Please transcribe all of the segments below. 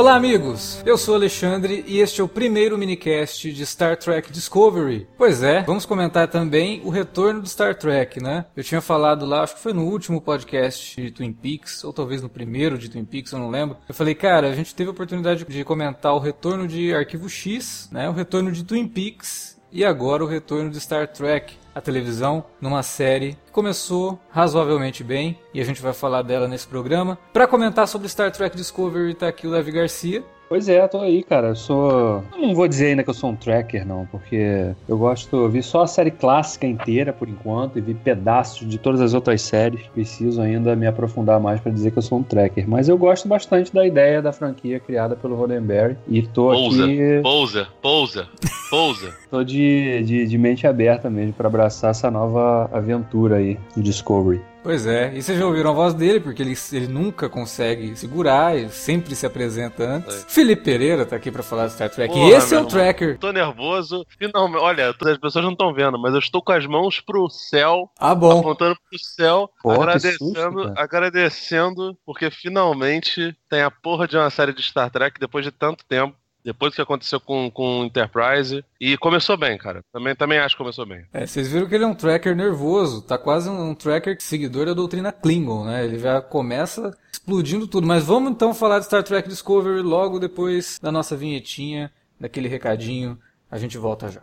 Olá, amigos! Eu sou Alexandre e este é o primeiro minicast de Star Trek Discovery. Pois é, vamos comentar também o retorno do Star Trek, né? Eu tinha falado lá, acho que foi no último podcast de Twin Peaks, ou talvez no primeiro de Twin Peaks, eu não lembro. Eu falei, cara, a gente teve a oportunidade de comentar o retorno de Arquivo X, né? O retorno de Twin Peaks e agora o retorno de Star Trek a televisão numa série que começou razoavelmente bem e a gente vai falar dela nesse programa. Para comentar sobre Star Trek Discovery tá aqui o Levi Garcia. Pois é, tô aí, cara. Eu sou. Eu não vou dizer ainda que eu sou um tracker, não, porque eu gosto. Eu vi só a série clássica inteira por enquanto e vi pedaços de todas as outras séries. Preciso ainda me aprofundar mais para dizer que eu sou um tracker. Mas eu gosto bastante da ideia da franquia criada pelo Roddenberry e tô Pousa, aqui. pousa, pousa, pousa. Tô de, de, de mente aberta mesmo para abraçar essa nova aventura aí do Discovery. Pois é, e vocês já ouviram a voz dele, porque ele, ele nunca consegue segurar, ele sempre se apresenta antes. É. Felipe Pereira tá aqui pra falar de Star Trek. Porra, e esse é o irmão. tracker. Tô nervoso. Finalmente, olha, as pessoas não estão vendo, mas eu estou com as mãos pro céu, Ah, bom. apontando pro céu, Pô, agradecendo, susto, agradecendo, porque finalmente tem a porra de uma série de Star Trek depois de tanto tempo. Depois do que aconteceu com, com o Enterprise. E começou bem, cara. Também, também acho que começou bem. É, vocês viram que ele é um tracker nervoso, tá quase um, um tracker seguidor da doutrina Klingon, né? Ele já começa explodindo tudo. Mas vamos então falar de Star Trek Discovery logo depois da nossa vinhetinha, daquele recadinho. A gente volta já.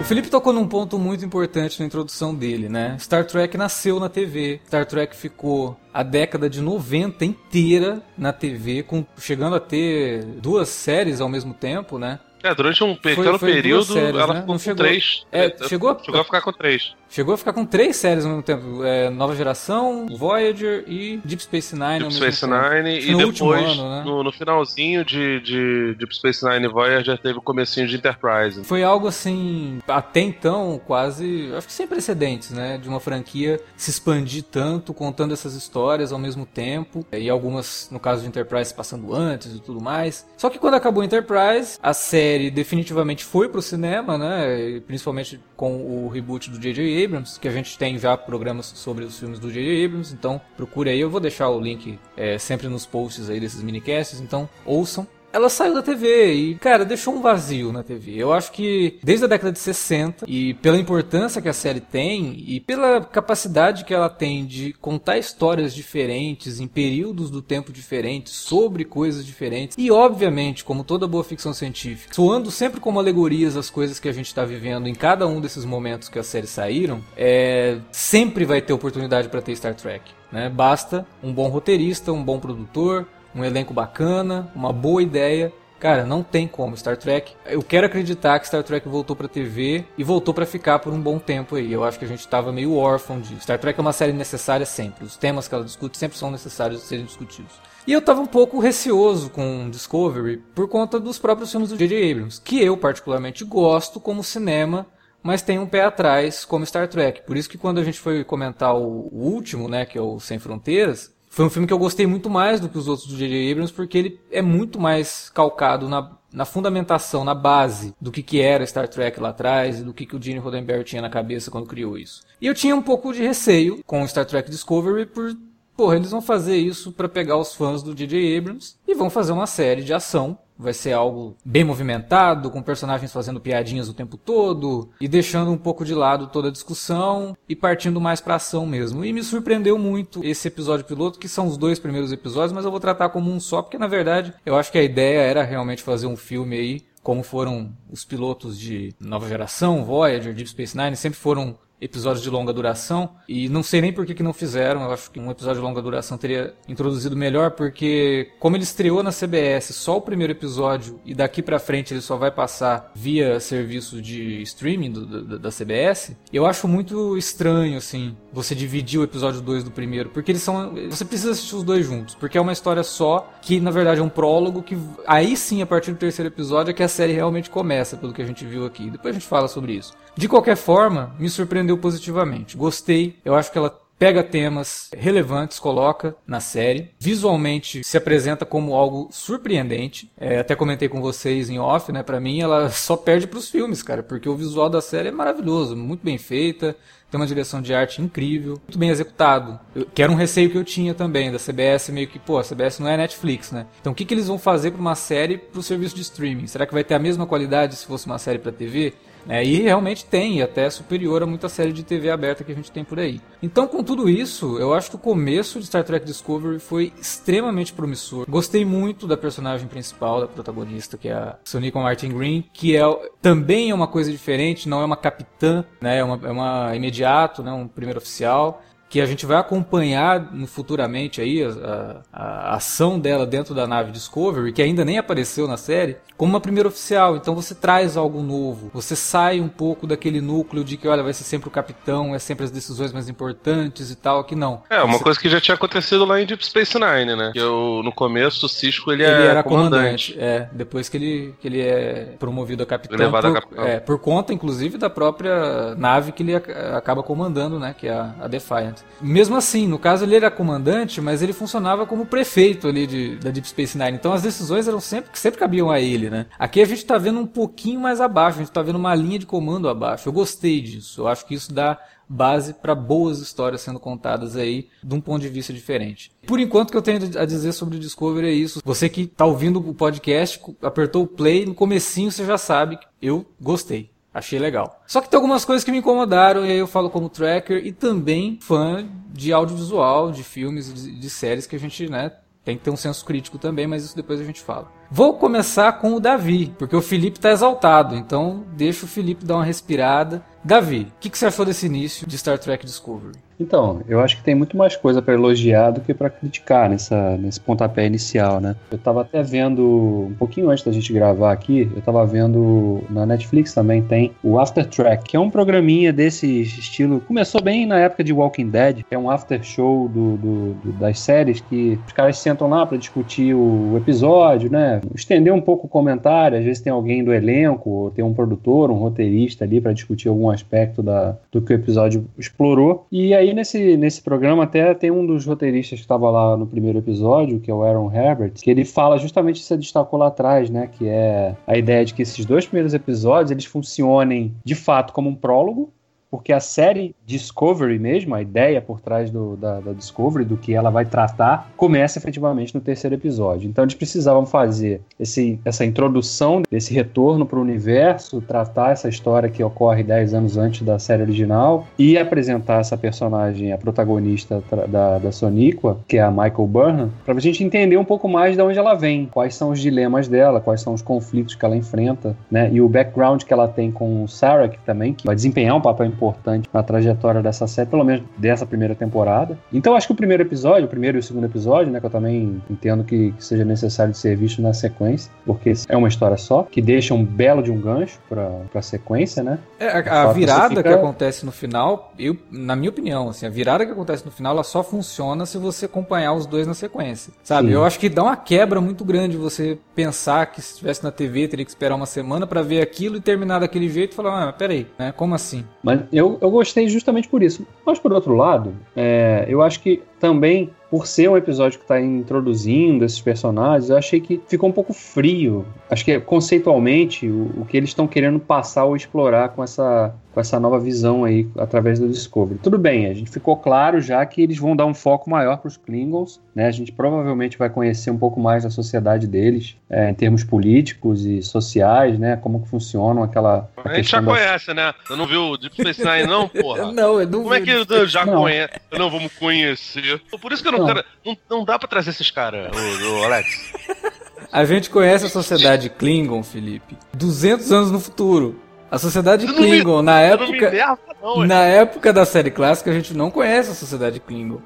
O Felipe tocou num ponto muito importante na introdução dele, né? Star Trek nasceu na TV. Star Trek ficou a década de 90 inteira na TV, com, chegando a ter duas séries ao mesmo tempo, né? É, durante um pequeno foi duas período, séries, ela né? ficou Não com chegou- três. É, chegou a- chegou a ficar com três. Chegou a ficar com três séries ao mesmo tempo: é, Nova Geração, Voyager e Deep Space Nine. Deep Space. Nine e no depois, ano, né? no, no finalzinho de, de Deep Space Nine e Voyager, teve o comecinho de Enterprise. Foi algo assim, até então, quase, acho que sem precedentes, né? De uma franquia se expandir tanto, contando essas histórias ao mesmo tempo, e algumas, no caso de Enterprise, passando antes e tudo mais. Só que quando acabou Enterprise, a série definitivamente foi pro cinema, né? Principalmente com o reboot do J.J. Abrams, que a gente tem já programas sobre os filmes do J.J. Abrams, então procure aí, eu vou deixar o link é, sempre nos posts aí desses minicasts, então ouçam ela saiu da TV e, cara, deixou um vazio na TV. Eu acho que desde a década de 60, e pela importância que a série tem, e pela capacidade que ela tem de contar histórias diferentes, em períodos do tempo diferentes, sobre coisas diferentes, e obviamente, como toda boa ficção científica, soando sempre como alegorias as coisas que a gente está vivendo em cada um desses momentos que as séries saíram, é, sempre vai ter oportunidade para ter Star Trek. Né? Basta um bom roteirista, um bom produtor, um elenco bacana, uma boa ideia. Cara, não tem como Star Trek. Eu quero acreditar que Star Trek voltou pra TV e voltou pra ficar por um bom tempo aí. Eu acho que a gente tava meio órfão disso. Star Trek é uma série necessária sempre. Os temas que ela discute sempre são necessários de serem discutidos. E eu tava um pouco receoso com Discovery por conta dos próprios filmes do J.J. Abrams, que eu particularmente gosto como cinema mas tem um pé atrás como Star Trek. Por isso que quando a gente foi comentar o último, né, que é o Sem Fronteiras, foi um filme que eu gostei muito mais do que os outros do J.J. Abrams, porque ele é muito mais calcado na, na fundamentação, na base do que, que era Star Trek lá atrás e do que, que o Gene Roddenberry tinha na cabeça quando criou isso. E eu tinha um pouco de receio com Star Trek Discovery por porra, eles vão fazer isso pra pegar os fãs do J.J. Abrams e vão fazer uma série de ação vai ser algo bem movimentado, com personagens fazendo piadinhas o tempo todo e deixando um pouco de lado toda a discussão e partindo mais pra ação mesmo. E me surpreendeu muito esse episódio piloto, que são os dois primeiros episódios, mas eu vou tratar como um só, porque na verdade eu acho que a ideia era realmente fazer um filme aí como foram os pilotos de nova geração, Voyager, Deep Space Nine, sempre foram episódios de longa duração e não sei nem por que, que não fizeram. Eu acho que um episódio de longa duração teria introduzido melhor, porque como ele estreou na CBS só o primeiro episódio e daqui para frente ele só vai passar via serviço de streaming do, do, da CBS, eu acho muito estranho assim você dividir o episódio 2 do primeiro, porque eles são você precisa assistir os dois juntos, porque é uma história só que na verdade é um prólogo que aí sim a partir do terceiro episódio é que a série realmente começa, pelo que a gente viu aqui. Depois a gente fala sobre isso. De qualquer forma, me surpreendeu positivamente. Gostei, eu acho que ela pega temas relevantes, coloca na série. Visualmente se apresenta como algo surpreendente. É, até comentei com vocês em off, né? Para mim ela só perde para os filmes, cara, porque o visual da série é maravilhoso, muito bem feita. Tem uma direção de arte incrível, muito bem executado. Eu, que era um receio que eu tinha também da CBS, meio que, pô, a CBS não é Netflix, né? Então o que, que eles vão fazer para uma série para o serviço de streaming? Será que vai ter a mesma qualidade se fosse uma série para TV? É, e realmente tem, e até superior a muita série de TV aberta que a gente tem por aí. Então, com tudo isso, eu acho que o começo de Star Trek Discovery foi extremamente promissor. Gostei muito da personagem principal, da protagonista, que é a Sonika Martin Green, que é também é uma coisa diferente, não é uma capitã, né, é uma, é uma imediato, né, um primeiro oficial que a gente vai acompanhar futuramente aí a, a, a, ação dela dentro da nave Discovery, que ainda nem apareceu na série, como uma primeira oficial. Então você traz algo novo, você sai um pouco daquele núcleo de que, olha, vai ser sempre o capitão, é sempre as decisões mais importantes e tal, que não. É, uma você... coisa que já tinha acontecido lá em Deep Space Nine, né? Que eu, no começo o Cisco ele, ele é era comandante. comandante. É, depois que ele, que ele é promovido a capitão. Levado por, a capitão. É, por conta, inclusive, da própria nave que ele acaba comandando, né? Que é a, a Defiant. Mesmo assim, no caso ele era comandante, mas ele funcionava como prefeito ali de, da Deep Space Nine. Então as decisões eram sempre sempre cabiam a ele, né? Aqui a gente tá vendo um pouquinho mais abaixo, a gente tá vendo uma linha de comando abaixo. Eu gostei disso. Eu acho que isso dá base para boas histórias sendo contadas aí de um ponto de vista diferente. Por enquanto que eu tenho a dizer sobre o Discovery é isso. Você que está ouvindo o podcast, apertou o play, no comecinho você já sabe que eu gostei. Achei legal. Só que tem algumas coisas que me incomodaram, e aí eu falo como tracker e também fã de audiovisual, de filmes de, de, séries que a gente, né, tem que ter um senso crítico também, mas isso depois a gente fala. Vou começar com o Davi, porque o Felipe tá exaltado, então deixa o Felipe dar uma respirada. Davi, o que, que você achou desse início de Star Trek Discovery? Então, eu acho que tem muito mais coisa para elogiar do que para criticar nessa, nesse pontapé inicial, né? Eu tava até vendo, um pouquinho antes da gente gravar aqui, eu tava vendo na Netflix também tem o After Track, que é um programinha desse estilo. Começou bem na época de Walking Dead, é um after show do, do, do das séries que os caras sentam lá para discutir o episódio, né? Estender um pouco o comentário, às vezes tem alguém do elenco, tem um produtor, um roteirista ali para discutir algum aspecto da, do que o episódio explorou. E aí nesse, nesse programa até tem um dos roteiristas que estava lá no primeiro episódio, que é o Aaron Herbert, que ele fala justamente isso que você destacou lá atrás, né? Que é a ideia de que esses dois primeiros episódios eles funcionem de fato como um prólogo, porque a série Discovery mesmo, a ideia por trás do, da, da, Discovery, do que ela vai tratar, começa efetivamente no terceiro episódio. Então eles precisavam fazer esse, essa introdução desse retorno para o universo, tratar essa história que ocorre 10 anos antes da série original e apresentar essa personagem, a protagonista da, da Soniqua, que é a Michael Burnham, para a gente entender um pouco mais de onde ela vem, quais são os dilemas dela, quais são os conflitos que ela enfrenta, né? E o background que ela tem com o Sarah, que também que vai desempenhar um papel importante na trajetória dessa série, pelo menos dessa primeira temporada. Então acho que o primeiro episódio, o primeiro e o segundo episódio, né, que eu também entendo que, que seja necessário de ser visto na sequência, porque é uma história só, que deixa um belo de um gancho pra, pra sequência, né? É, a, a virada fica... que acontece no final, eu, na minha opinião, assim, a virada que acontece no final, ela só funciona se você acompanhar os dois na sequência, sabe? Sim. Eu acho que dá uma quebra muito grande você pensar que se estivesse na TV teria que esperar uma semana para ver aquilo e terminar daquele jeito e falar, ah, peraí, né? Como assim? Mas eu, eu gostei justamente por isso. Mas por outro lado, é, eu acho que também por ser um episódio que está introduzindo esses personagens, eu achei que ficou um pouco frio. Acho que conceitualmente o, o que eles estão querendo passar ou explorar com essa com essa nova visão aí através do Discovery. Tudo bem, a gente ficou claro já que eles vão dar um foco maior para os Klingons, né? A gente provavelmente vai conhecer um pouco mais da sociedade deles, é, em termos políticos e sociais, né? Como que funcionam aquela. A, a gente já da... conhece, né? Eu não viu o Deep Space Nine, não, porra? não, eu não Como é que eu já não. conhece? Não, vamos conhecer. Por isso que eu não, não. quero. Não, não dá para trazer esses caras, o, o Alex. A gente conhece a sociedade Klingon, Felipe, 200 anos no futuro. A sociedade Klingon, me, na época. Nerva, não, na época da série clássica, a gente não conhece a sociedade Klingon.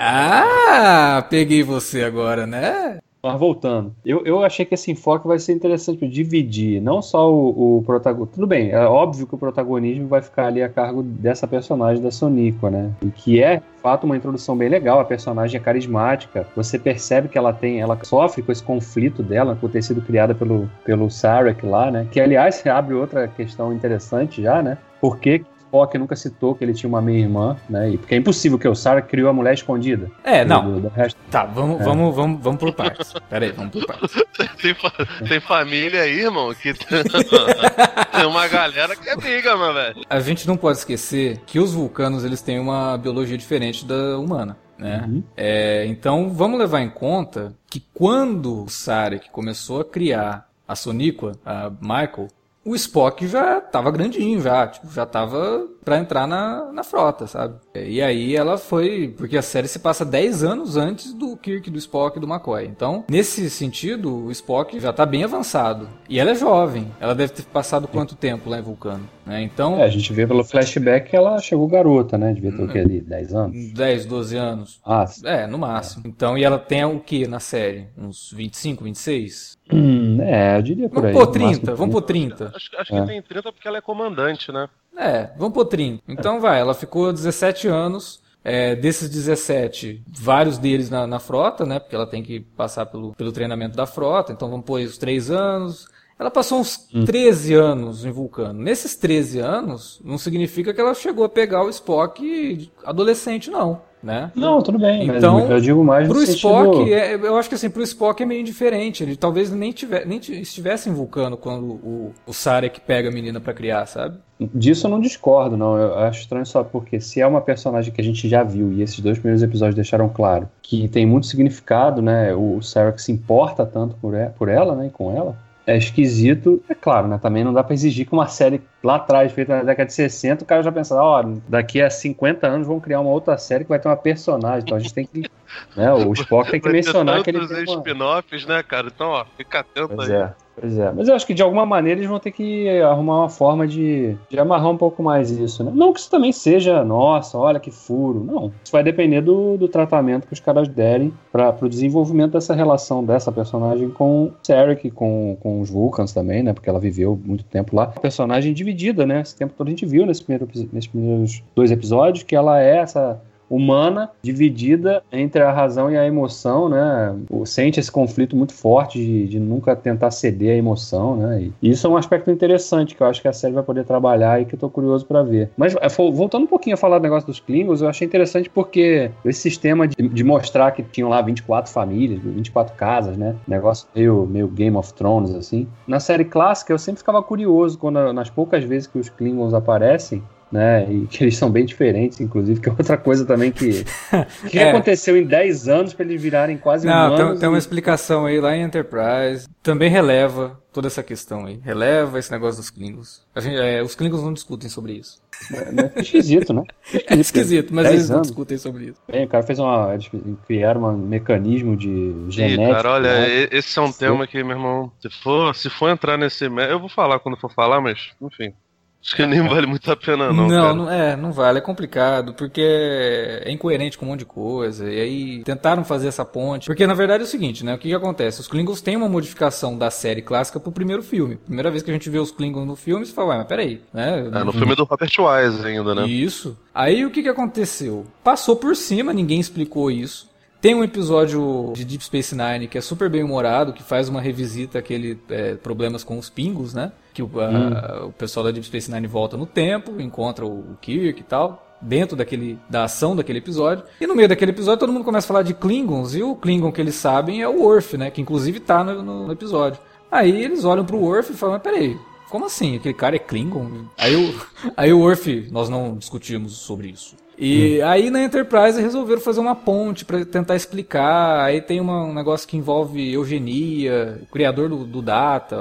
Ah, peguei você agora, né? Mas voltando, eu, eu achei que esse enfoque vai ser interessante para dividir não só o, o protagonista. Tudo bem, é óbvio que o protagonismo vai ficar ali a cargo dessa personagem da Sonico, né? E que é, de fato, uma introdução bem legal. A personagem é carismática. Você percebe que ela tem, ela sofre com esse conflito dela por ter sido criada pelo, pelo Sarek lá, né? Que, aliás, abre outra questão interessante já, né? Por que Spock nunca citou que ele tinha uma meia-irmã, né? E porque é impossível que o Sarah criou a mulher escondida. É, não. Do, do tá, vamos, é. vamos, vamos, vamos por partes. Pera aí, vamos por partes. tem, tem família aí, irmão, que tem uma galera que é briga, meu velho. A gente não pode esquecer que os vulcanos, eles têm uma biologia diferente da humana. Né? Uhum. É, então vamos levar em conta que quando o Sarek começou a criar a Soníqua, a Michael, o Spock já tava grandinho, já, tipo, já tava para entrar na, na frota, sabe? E aí ela foi. Porque a série se passa 10 anos antes do Kirk, do Spock e do McCoy. Então, nesse sentido, o Spock já tá bem avançado. E ela é jovem. Ela deve ter passado quanto tempo lá em Vulcano? Né? Então. É, a gente vê pelo flashback que ela chegou garota, né? Devia ter o que ali? 10 anos? 10, 12 anos. Ah, é, no máximo. É. Então, e ela tem o que na série? Uns 25, 26? Hum, é, eu diria por vamos aí. Pôr 30, vamos pôr 30. Acho, acho é. que tem 30 porque ela é comandante, né? É, vamos pôr 30. Então vai, ela ficou 17 anos. É, desses 17, vários deles na, na, frota, né? Porque ela tem que passar pelo, pelo treinamento da frota. Então vamos pôr os 3 anos. Ela passou uns hum. 13 anos em Vulcano. Nesses 13 anos, não significa que ela chegou a pegar o Spock adolescente, não né? Não, tudo bem. Então, eu digo mais pro Spock, é, eu acho que assim, pro Spock é meio indiferente. Ele talvez nem, tiver, nem estivesse em Vulcano quando o, o Sarek pega a menina para criar, sabe? Disso eu não discordo, não. Eu acho estranho só porque se é uma personagem que a gente já viu e esses dois primeiros episódios deixaram claro que tem muito significado, né? O Sarek se importa tanto por ela, por ela né? E com ela é esquisito. É claro, né? Também não dá pra exigir que uma série lá atrás, feita na década de 60, o cara já pensa, ó, oh, daqui a 50 anos vão criar uma outra série que vai ter uma personagem. Então a gente tem que. Né, o Spock tem que mencionar que ele. Tem uma... spin-offs, né, cara? Então, ó, fica atento pois aí. É. Pois é, mas eu acho que de alguma maneira eles vão ter que arrumar uma forma de, de amarrar um pouco mais isso, né? Não que isso também seja, nossa, olha que furo. Não. Isso vai depender do, do tratamento que os caras derem para o desenvolvimento dessa relação dessa personagem com Sarek, com, com os Vulcans também, né? Porque ela viveu muito tempo lá. Personagem dividida, né? Esse tempo todo a gente viu nesse primeiro, nesses primeiros dois episódios que ela é essa humana dividida entre a razão e a emoção, né? Sente esse conflito muito forte de, de nunca tentar ceder à emoção, né? E isso é um aspecto interessante que eu acho que a série vai poder trabalhar e que eu tô curioso para ver. Mas é, voltando um pouquinho a falar do negócio dos Klingons, eu achei interessante porque esse sistema de, de mostrar que tinham lá 24 famílias, 24 casas, né? Negócio meio, meio Game of Thrones, assim. Na série clássica, eu sempre ficava curioso quando, nas poucas vezes que os Klingons aparecem, né? E que eles são bem diferentes, inclusive, que é outra coisa também que. O que é. aconteceu em 10 anos para eles virarem quase Não, humanos? Tem, tem uma explicação aí lá em Enterprise. Também releva toda essa questão aí. Releva esse negócio dos Klingons. Gente, é, os Klingons não discutem sobre isso. É, é esquisito, né? É esquisito, mas eles não discutem sobre isso. Bem, o cara fez uma. Eles criaram um mecanismo de genética. Ih, cara, olha, né? esse é um tema que, meu irmão, se for, se for entrar nesse. Eu vou falar quando for falar, mas, enfim. Acho que nem vale muito a pena, não. Não, não, é, não vale, é complicado, porque é incoerente com um monte de coisa. E aí tentaram fazer essa ponte. Porque na verdade é o seguinte, né? O que, que acontece? Os Klingons têm uma modificação da série clássica pro primeiro filme. Primeira vez que a gente vê os Klingons no filme, você fala, ué, mas peraí, né? É, no filme do Robert Wise ainda, né? Isso. Aí o que, que aconteceu? Passou por cima, ninguém explicou isso. Tem um episódio de Deep Space Nine que é super bem humorado, que faz uma revisita aquele é, problemas com os pingos, né? Que o, a, hum. o pessoal da Deep Space Nine volta no tempo, encontra o, o Kirk e tal dentro daquele da ação daquele episódio. E no meio daquele episódio todo mundo começa a falar de Klingons e o Klingon que eles sabem é o Worf, né, que inclusive tá no, no episódio. Aí eles olham pro Worf e falam: "Mas peraí, como assim? Aquele cara é Klingon? Aí o, aí o Worf, nós não discutimos sobre isso. E hum. aí na Enterprise resolveram fazer uma ponte para tentar explicar. Aí tem uma, um negócio que envolve eugenia, o criador do, do Data.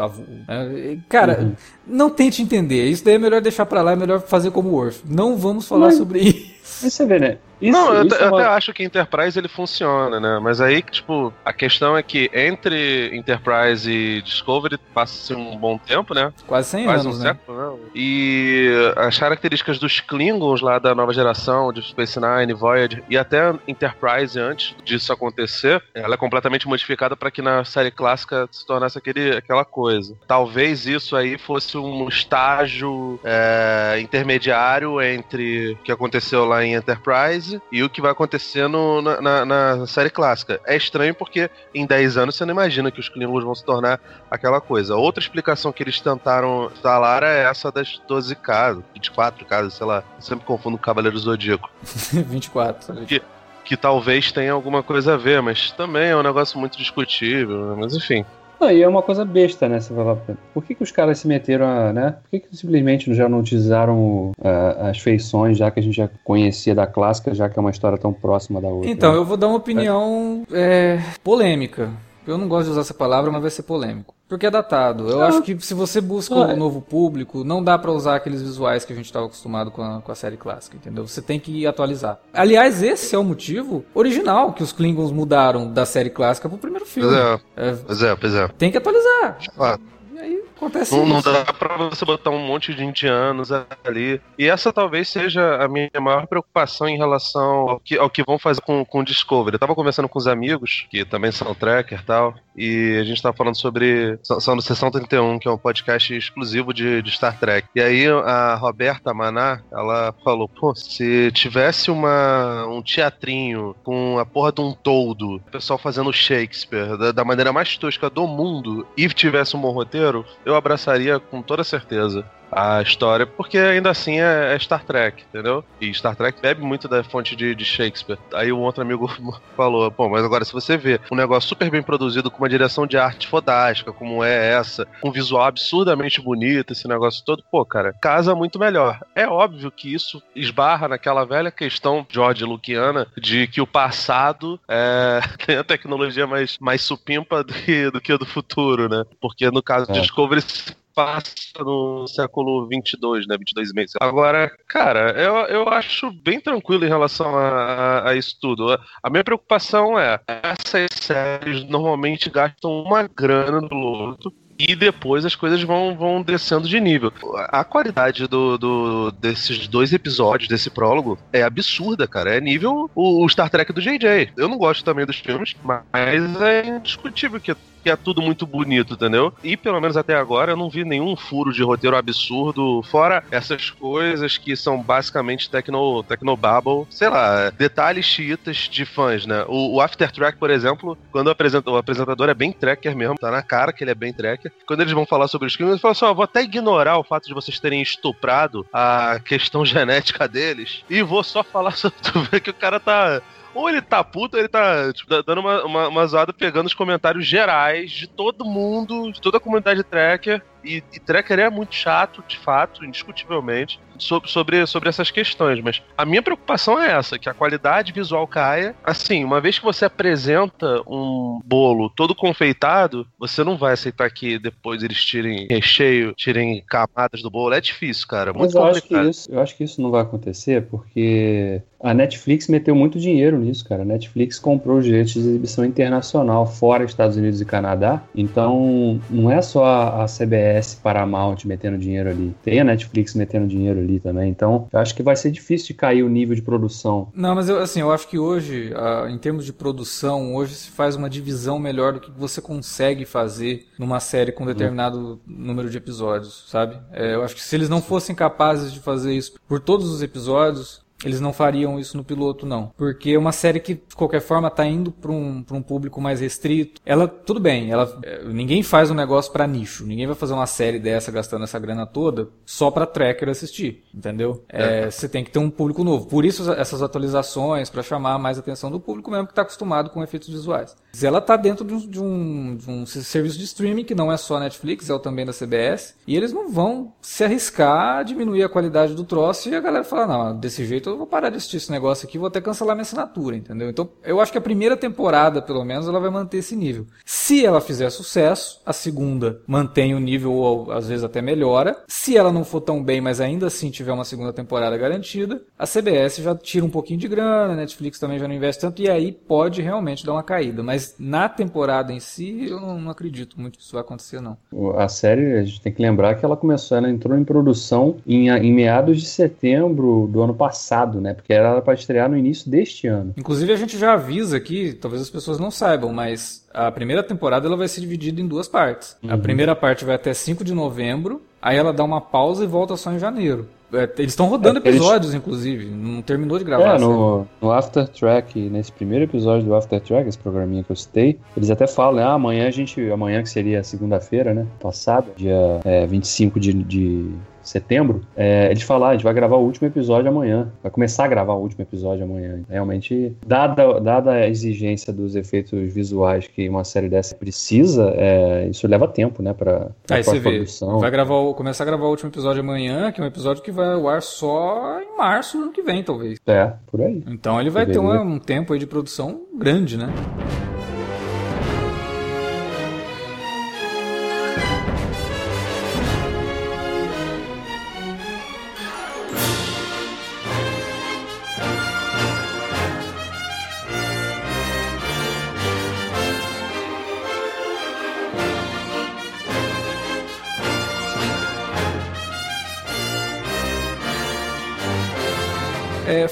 A, é, cara, uhum. não tente entender. Isso daí é melhor deixar para lá, é melhor fazer como Worf. Não vamos falar Mas... sobre isso. Mas você vê, né? Isso, não, eu, isso é uma... até acho que Enterprise ele funciona, né? Mas aí, tipo, a questão é que entre Enterprise e Discovery passa-se um bom tempo, né? Quase 100 Quase anos, um né? Século, né? E as características dos Klingons lá da nova geração, de Space Nine, Voyager, e até Enterprise antes disso acontecer, ela é completamente modificada para que na série clássica se tornasse aquele, aquela coisa. Talvez isso aí fosse um estágio é, intermediário entre o que aconteceu lá em Enterprise e o que vai acontecendo na, na, na, série clássica. É estranho porque em 10 anos você não imagina que os Klingons vão se tornar aquela coisa. Outra explicação que eles tentaram falar é essa das 12 casas, 24 casas, sei lá. Eu sempre confundo o Cavaleiro Zodíaco. 24. Que, que talvez tenha alguma coisa a ver, mas também é um negócio muito discutível. Mas enfim. Não, e é uma coisa besta, né? Você fala, por que, que os caras se meteram a. Né? Por que, que simplesmente já não utilizaram uh, as feições, já que a gente já conhecia da clássica, já que é uma história tão próxima da outra? Então, né? eu vou dar uma opinião é, polêmica. Eu não gosto de usar essa palavra, mas vai ser polêmico. Porque é datado. Eu ah. acho que se você busca ah, um novo público, não dá para usar aqueles visuais que a gente estava acostumado com a, com a, série clássica, entendeu? Você tem que atualizar. Aliás, esse é o motivo original que os Klingons mudaram da série clássica pro primeiro filme. Pois é, é, pois é. Pois é. Tem que atualizar. Ah. E aí acontece não, isso. Não dá pra você botar um monte de indianos ali. E essa talvez seja a minha maior preocupação em relação ao que, ao que vão fazer com, com o Discovery. Eu tava conversando com os amigos, que também são tracker e tal, e a gente tava falando sobre. São no Sessão 31, que é um podcast exclusivo de, de Star Trek. E aí a Roberta Maná, ela falou: pô, se tivesse uma, um teatrinho com a porra de um toldo, o pessoal fazendo Shakespeare da, da maneira mais tosca do mundo, e tivesse um bom roteiro, eu abraçaria com toda certeza a história, porque ainda assim é, é, Star Trek, entendeu? E Star Trek bebe muito da fonte de, de, Shakespeare. Aí um outro amigo falou: pô, mas agora se você vê um negócio super bem produzido, com uma direção de arte fodástica, como é essa, com um visual absurdamente bonito, esse negócio todo, pô, cara, casa muito melhor. É óbvio que isso esbarra naquela velha questão George Luciana de que o passado é, tem a tecnologia mais, mais supimpa do que, do que do futuro, né? Porque no caso de é. Discovery passa no século 22, né? 22 meses. Agora, cara, eu, eu acho bem tranquilo em relação a, a, isso tudo. A, minha preocupação é, essas séries normalmente gastam uma grana no piloto e depois as coisas vão, vão descendo de nível. A qualidade do, do, desses dois episódios, desse prólogo, é absurda, cara. É nível o, o Star Trek do JJ. Eu não gosto também dos filmes, mas é indiscutível que é tudo muito bonito, entendeu? E pelo menos até agora eu não vi nenhum furo de roteiro absurdo, fora essas coisas que são basicamente techno, technobabble, sei lá, detalhes chiitas de fãs, né? O, o After Track, por exemplo, quando o, apresenta, o apresentador é bem tracker mesmo, tá na cara que ele é bem tracker. Quando eles vão falar sobre os crimes, ele fala assim: ó, vou até ignorar o fato de vocês terem estuprado a questão genética deles e vou só falar sobre. Tu vê que o cara tá ou ele tá puto, ou ele tá tipo, dando uma, uma, uma zoada pegando os comentários gerais de todo mundo, de toda a comunidade tracker. E, e tracker é muito chato, de fato, indiscutivelmente sobre, sobre, essas questões, mas a minha preocupação é essa, que a qualidade visual caia. Assim, uma vez que você apresenta um bolo todo confeitado, você não vai aceitar que depois eles tirem recheio, tirem camadas do bolo. É difícil, cara. Muito mas eu acho, que isso, eu acho que isso não vai acontecer porque a Netflix meteu muito dinheiro nisso, cara. A Netflix comprou os direitos de exibição internacional fora Estados Unidos e Canadá. Então, não é só a CBS Paramount metendo dinheiro ali. Tem a Netflix metendo dinheiro ali ali também. Então, eu acho que vai ser difícil de cair o nível de produção. Não, mas eu, assim, eu acho que hoje, em termos de produção, hoje se faz uma divisão melhor do que você consegue fazer numa série com determinado uhum. número de episódios, sabe? É, eu acho que se eles não fossem capazes de fazer isso por todos os episódios, eles não fariam isso no piloto, não. Porque é uma série que, de qualquer forma, tá indo para um, pra um público mais restrito. Ela, tudo bem, ela, é, ninguém faz um negócio para nicho. Ninguém vai fazer uma série dessa gastando essa grana toda só para tracker assistir, entendeu? É, é. Você tem que ter um público novo. Por isso essas atualizações, para chamar mais atenção do público mesmo que tá acostumado com efeitos visuais. ela tá dentro de um, de um, de um serviço de streaming que não é só Netflix, é o também da CBS. E eles não vão se arriscar a diminuir a qualidade do troço e a galera falar, não, desse jeito eu vou parar de assistir esse negócio aqui, vou até cancelar minha assinatura, entendeu? Então eu acho que a primeira temporada, pelo menos, ela vai manter esse nível. Se ela fizer sucesso, a segunda mantém o nível ou às vezes até melhora. Se ela não for tão bem, mas ainda assim tiver uma segunda temporada garantida, a CBS já tira um pouquinho de grana, a Netflix também já não investe tanto e aí pode realmente dar uma caída. Mas na temporada em si, eu não, não acredito muito que isso vai acontecer, não. A série, a gente tem que lembrar que ela começou, ela entrou em produção em, em meados de setembro do ano passado, né? Porque era para estrear no início deste ano. Inclusive, a gente já avisa aqui, talvez as pessoas não saibam, mas a primeira temporada ela vai ser dividida em duas partes. Uhum. A primeira parte vai até 5 de novembro, aí ela dá uma pausa e volta só em janeiro. É, eles estão rodando é, episódios, eles... inclusive. Não terminou de gravar. É, no, no After Track, nesse primeiro episódio do After Track, esse programinha que eu citei, eles até falam, ah, amanhã a gente. Amanhã que seria segunda-feira, né? Passada, dia é, 25 de, de setembro, é, eles falaram, ah, a gente vai gravar o último episódio amanhã. Vai começar a gravar o último episódio amanhã. Realmente, dada, dada a exigência dos efeitos visuais que uma série dessa precisa, é, isso leva tempo, né, pra, pra Aí você produção. Vê, vai gravar o, começar a gravar o último episódio amanhã, que é um episódio que vai ao ar só em março do ano que vem, talvez. É, por aí. Então ele vai ter um, um tempo aí de produção grande, né?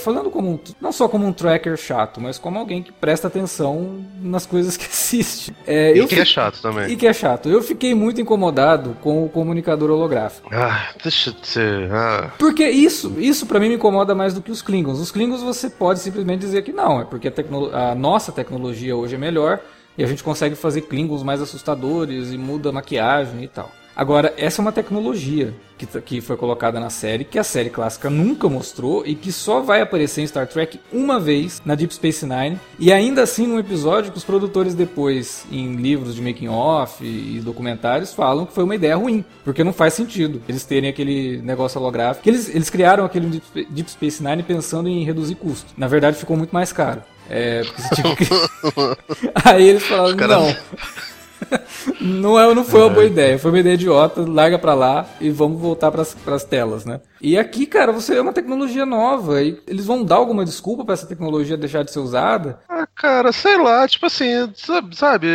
Falando como um, não só como um tracker chato, mas como alguém que presta atenção nas coisas que assiste. É, e que é chato também. E que é chato. Eu fiquei muito incomodado com o comunicador holográfico. Ah, deixa de ser. Ah. Porque isso, isso para mim me incomoda mais do que os Klingons. Os Klingons você pode simplesmente dizer que não, é porque a, a nossa tecnologia hoje é melhor e a gente consegue fazer Klingons mais assustadores e muda a maquiagem e tal. Agora, essa é uma tecnologia que, que foi colocada na série, que a série clássica nunca mostrou e que só vai aparecer em Star Trek uma vez na Deep Space Nine. E ainda assim, num episódio que os produtores depois, em livros de making off e documentários, falam que foi uma ideia ruim, porque não faz sentido eles terem aquele negócio holográfico. Eles, eles criaram aquele Deep Space Nine pensando em reduzir custo. Na verdade, ficou muito mais caro. É, porque você tinha que... Aí eles falaram, cara... não não, é, não foi uma boa ideia, foi uma ideia idiota, larga pra lá e vamos voltar pras, pras telas, né? E aqui, cara, você é uma tecnologia nova e eles vão dar alguma desculpa para essa tecnologia deixar de ser usada? Ah, cara, sei lá, tipo assim, sabe,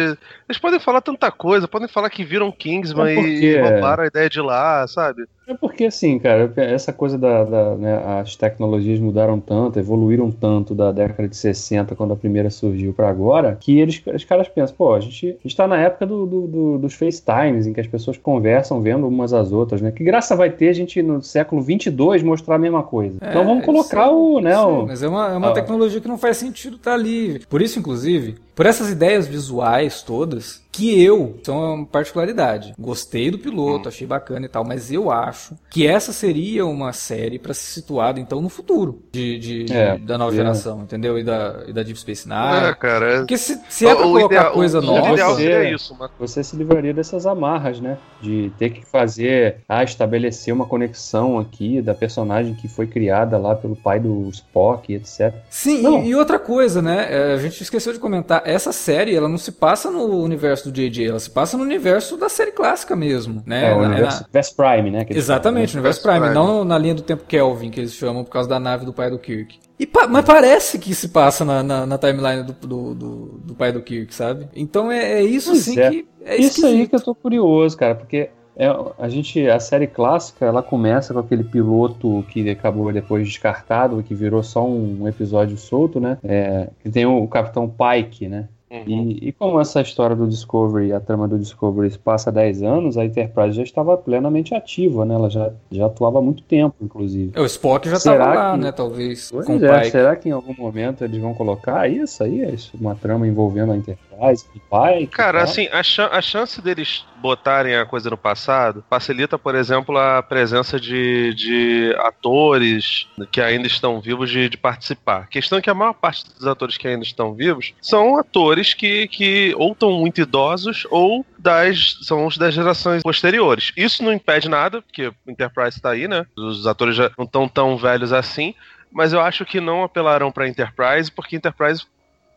eles podem falar tanta coisa, podem falar que viram Kingsman é e roubaram a ideia de lá, sabe? É porque assim, cara, essa coisa da, da né, as tecnologias mudaram tanto, evoluíram tanto da década de 60, quando a primeira surgiu, para agora, que eles, os caras pensam, pô, a gente está na época do, do, do, dos FaceTimes, em que as pessoas conversam vendo umas às outras, né? Que graça vai ter a gente no século 22 mostrar a mesma coisa. É, então vamos colocar sei, o, né? o, mas é uma, é uma tecnologia que não faz sentido estar tá ali. Por isso, inclusive, por essas ideias visuais todas, que eu, são uma particularidade, gostei do piloto, achei bacana e tal, mas eu acho que essa seria uma série para ser situada então no futuro de, de, é, de da nova é. geração, entendeu? E da, e da Deep Space Nine. É, cara. Porque se, se é pra o colocar ideal, coisa o nova. Ideal seria isso, mano. Você se livraria dessas amarras, né? De ter que fazer, ah, estabelecer uma conexão aqui da personagem que foi criada lá pelo pai do Spock, etc. Sim, e, e, outra coisa, né? É, a gente esqueceu de comentar, essa série, ela não se passa no universo do JJ, ela se passa no universo da série clássica mesmo, né? É, o universo, na... Prime, né? Exatamente, né? universo Prime, Prime, não na linha do tempo Kelvin, que eles chamam por causa da nave do pai do Kirk. E pa mas parece que se passa na, na, na timeline do, do, do, do, pai do Kirk, sabe? Então é, é isso pois sim é. que é Isso aí que eu tô curioso, cara, porque é, a gente, a série clássica, ela começa com aquele piloto que acabou depois descartado, que virou só um, episódio solto, né? É, que tem o, Capitão Pike, né? Uhum. E, e, como essa história do Discovery, a trama do Discovery passa 10 anos, a Enterprise já estava plenamente ativa, né? Ela já, já atuava há muito tempo, inclusive. O Spock já estava lá, que... né? Talvez. Pois com é, será que em algum momento eles vão colocar isso aí? Uma trama envolvendo a Enterprise? o pai. Cara, assim, a, chan a chance deles botarem a coisa no passado facilita, por exemplo, a presença de, de atores que ainda estão vivos de, de, participar. A questão é que a maior parte dos atores que ainda estão vivos são atores que, que ou estão muito idosos ou das, são os das gerações posteriores. Isso não impede nada, porque Enterprise está aí, né? Os atores já não estão tão velhos assim, mas eu acho que não apelaram para Enterprise, porque Enterprise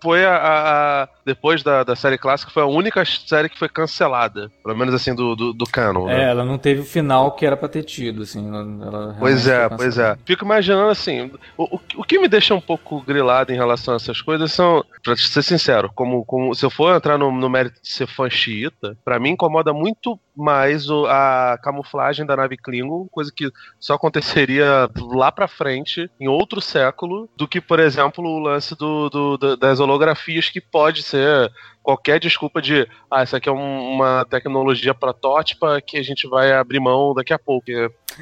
foi a, a, depois da, da série clássica, foi a única série que foi cancelada. Pelo menos assim, do, do, do canon. Né? É, ela não teve o final que era pra ter tido, assim. Pois é, pois é. Fico imaginando assim, o, o, o, que me deixa um pouco grilado em relação a essas coisas são, pra ser sincero, como, como se eu for entrar no, no mérito de ser fã xiita, pra mim incomoda muito mais o, a camuflagem da nave Klingon, coisa que só aconteceria lá pra frente, em outro século, do que, por exemplo, o lance do, do das holografias que pode ser qualquer desculpa de ah, isso aqui é um, uma tecnologia protótipa que a gente vai abrir mão daqui a pouco.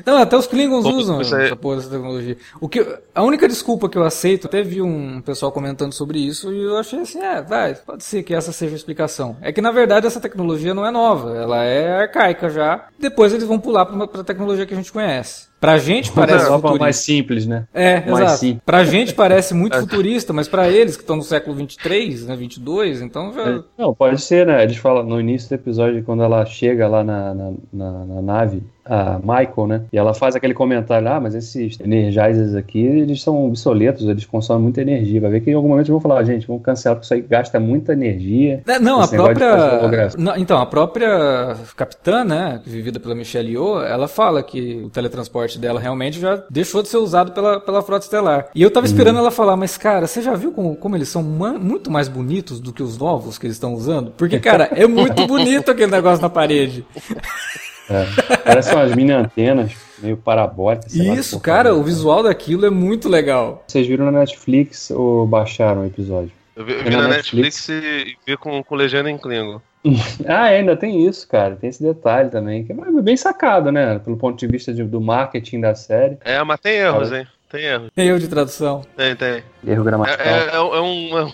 Não, até os Klingons Como usam essa porra dessa tecnologia. O que, a única desculpa que eu aceito, até vi um pessoal comentando sobre isso e eu achei assim, é, vai, pode ser que essa seja a explicação. É que na verdade essa tecnologia não é nova, ela é arcaica já. Depois eles vão pular para a tecnologia que a gente conhece. Pra gente parece futurista. mais simples, né? É, mais exato. Simples. Pra gente parece muito futurista, mas para eles que estão no século 23, né, 22, então já... É, não, pode ser, né? Eles falam no início do episódio, quando ela chega lá na, na, na, na nave, a Michael, né? E ela faz aquele comentário, ah, mas esses energizers aqui, eles são obsoletos, eles consomem muita energia. Vai ver que em algum momento eu vou falar, gente, vamos cancelar porque isso aí gasta muita energia. É, não, a própria... Não, então, a própria capitã, né, vivida pela Michelle Yeoh, ela fala que o teletransporte dela realmente já deixou de ser usado pela, pela frota estelar. E eu tava uhum. esperando hum. ela falar, mas cara, você já viu como, como eles são muito mais bonitos do que os novos que eles estão usando? Porque, cara, é muito bonito aquele negócio na parede. É. Parece umas mini antenas, meio parabólicas. Isso, cara, o visual daquilo é muito legal. Vocês viram na Netflix ou baixaram o episódio? Eu vi, eu vi na, na, Netflix, Netflix e vi com, com legenda em Klingon. ah, ainda tem isso, cara. Tem esse detalhe também, que é bem sacado, né? Pelo ponto de vista de, do marketing da série. É, mas tem erros, cara, hein? Tem erro. Tem erro de tradução. Tem, tem. Erro gramatical. É, é, é um, é um,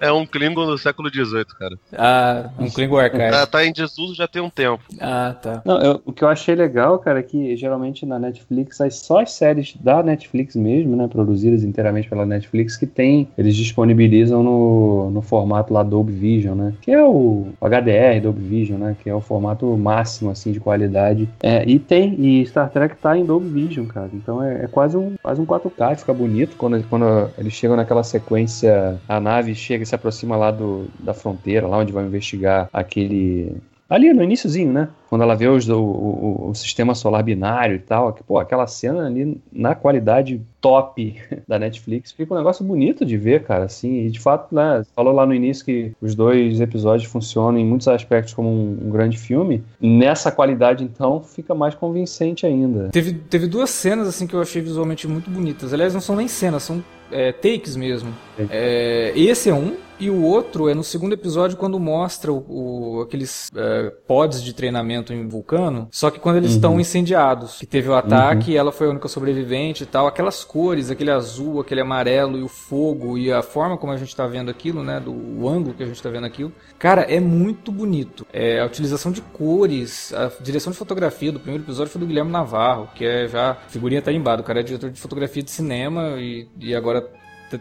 é um Klingon do século XVIII, cara. Ah, um Klingon arcaico. Tá, tá em desuso já tem um tempo. Ah, tá. Não, eu, o que eu achei legal, cara, é que geralmente na Netflix, as, só as séries da Netflix mesmo, né, produzidas inteiramente pela Netflix, que tem, eles disponibilizam no, no formato lá Dolby Vision, né, que é o HDR Dolby Vision, né, que é o formato máximo, assim, de qualidade. É, e tem, e Star Trek tá em Dolby Vision, cara, então é, é quase um, quase um 4K, fica bonito quando quando eles chegam naquela sequência, a nave chega e se aproxima lá do, da fronteira, lá onde vai investigar aquele Ali no iníciozinho, né? Quando ela vê os, o, o, o, sistema solar binário e tal, que, pô, aquela cena ali na qualidade top da Netflix, fica um negócio bonito de ver, cara, assim, e de fato, né, falou lá no início que os dois episódios funcionam em muitos aspectos como um, um grande filme, nessa qualidade, então, fica mais convincente ainda. Teve, teve duas cenas, assim, que eu achei visualmente muito bonitas, aliás, não são nem cenas, são é, takes mesmo. É, esse é um, e o outro é no segundo episódio quando mostra o, o aqueles é, pods de treinamento em Vulcano, só que quando eles uhum. estão incendiados, que teve o ataque uhum. e ela foi a única sobrevivente e tal, aquelas cores, aquele azul, aquele amarelo e o fogo e a forma como a gente está vendo aquilo, né, do o ângulo que a gente está vendo aquilo, cara, é muito bonito. É, a utilização de cores, a direção de fotografia do primeiro episódio foi do Guilherme Navarro, que é já figurinha tarimbada, o cara é diretor de fotografia de cinema e, e agora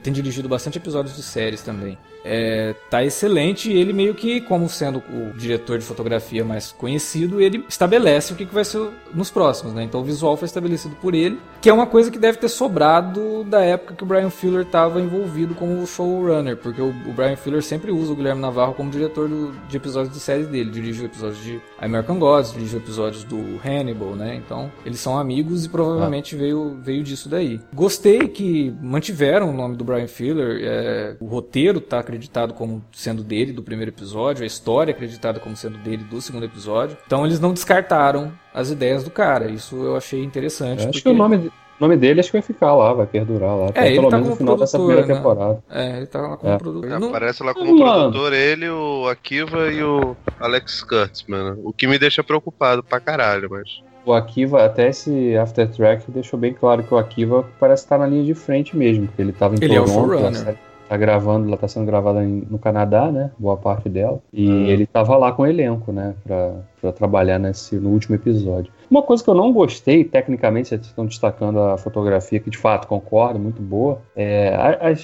tem dirigido bastante episódios de séries também é, tá excelente e ele meio que, como sendo o diretor de fotografia mais conhecido, ele estabelece o que, que vai ser nos próximos, né? Então o visual foi estabelecido por ele, que é uma coisa que deve ter sobrado da época que o Brian Fuller estava envolvido como showrunner, porque o, o, Brian Fuller sempre usa o Guilherme Navarro como diretor do, de episódios de séries dele, dirigiu episódios de American Gods, dirigiu episódios do Hannibal, né? Então eles são amigos e provavelmente ah. veio, veio disso daí. Gostei que mantiveram o nome do Brian Fuller, é, o roteiro tá acreditado como sendo dele do primeiro episódio, a história acreditada como sendo dele do segundo episódio. Então eles não descartaram as ideias do cara. Isso eu achei interessante. Eu acho porque... que o nome, o nome dele acho que vai ficar lá, vai perdurar lá. É, pelo tá menos no final dessa primeira né? temporada. É, ele tá lá como é. produtor. Não... Aparece lá como Mano. produtor ele, o Akiva e o Alex Kurtz, mano. O que me deixa preocupado pra caralho, mas. O Akiva, até esse After Track, deixou bem claro que o Akiva parece estar na linha de frente mesmo, porque ele tava em ele Toronto. É o tá gravando, ela tá sendo gravada em, no Canadá, né? Boa parte dela. E uhum. ele tava lá com o elenco, né? Pra, pra trabalhar nesse, no último episódio. Uma coisa que eu não gostei, tecnicamente, vocês estão destacando a fotografia, que de fato concordo, muito boa. É,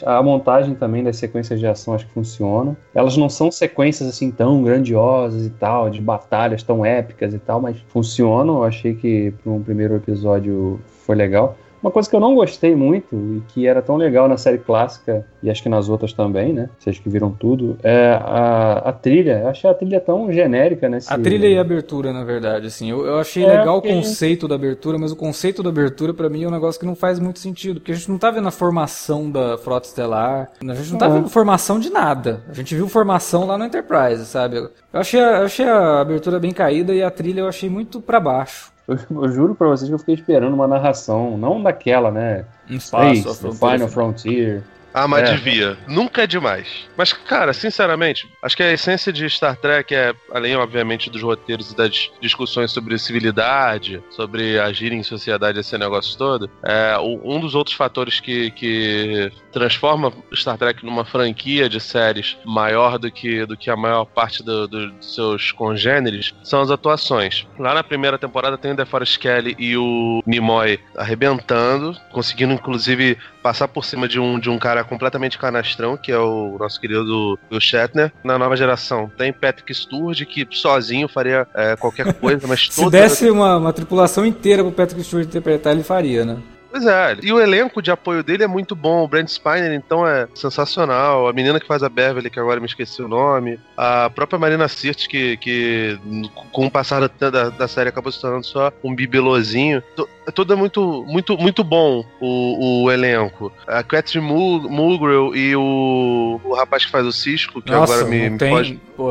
a, a, montagem também das sequências de ação acho que funciona. Elas não são sequências assim tão grandiosas e tal, de batalhas tão épicas e tal, mas funcionam. Eu achei que para um primeiro episódio foi legal. Uma coisa que eu não gostei muito e que era tão legal na série clássica e acho que nas outras também, né? Vocês que viram tudo, é a, a trilha. Eu achei a trilha tão genérica, né? A trilha e a abertura, na verdade, assim. Eu, eu achei é, legal porque... o conceito da abertura, mas o conceito da abertura para mim é um negócio que não faz muito sentido, porque a gente não tá vendo a formação da Frota Estelar, a gente não tá vendo formação de nada. A gente viu formação lá no Enterprise, sabe? Eu achei, eu achei a abertura bem caída e a trilha eu achei muito para baixo. Eu, eu, juro pra vocês que eu fiquei esperando uma narração, não daquela, né? Espaço, Space, Final Frontier. Ah, mas é. devia. Nunca é demais. Mas, cara, sinceramente, acho que a essência de Star Trek é, além, obviamente, dos roteiros e das discussões sobre civilidade, sobre agir em sociedade, esse negócio todo, é, um dos outros fatores que, que transforma Star Trek numa franquia de séries maior do que, do que a maior parte do, do, dos seus congêneres são as atuações. Lá na primeira temporada tem o DeForest Kelly e o Nimoy arrebentando, conseguindo, inclusive, passar por cima de um, de um cara completamente canastrão, que é o nosso querido Will Shatner. Na nova geração tem Patrick Stewart, que sozinho faria é, qualquer coisa, mas Se desse uma, uma tripulação inteira pro Patrick Stewart interpretar, ele faria, né? Pois é, e o elenco de apoio dele é muito bom. O Brent Spiner, então, é sensacional. A menina que faz a Beverly, que agora me esqueci o nome. A própria Marina Sirtis, que, que com o passar da, da série acabou se tornando só um bibelozinho. É tudo muito, muito, muito bom o, o elenco. A Catherine Mulgrew e o, o rapaz que faz o Cisco, que Nossa, agora me, me tem... O, o,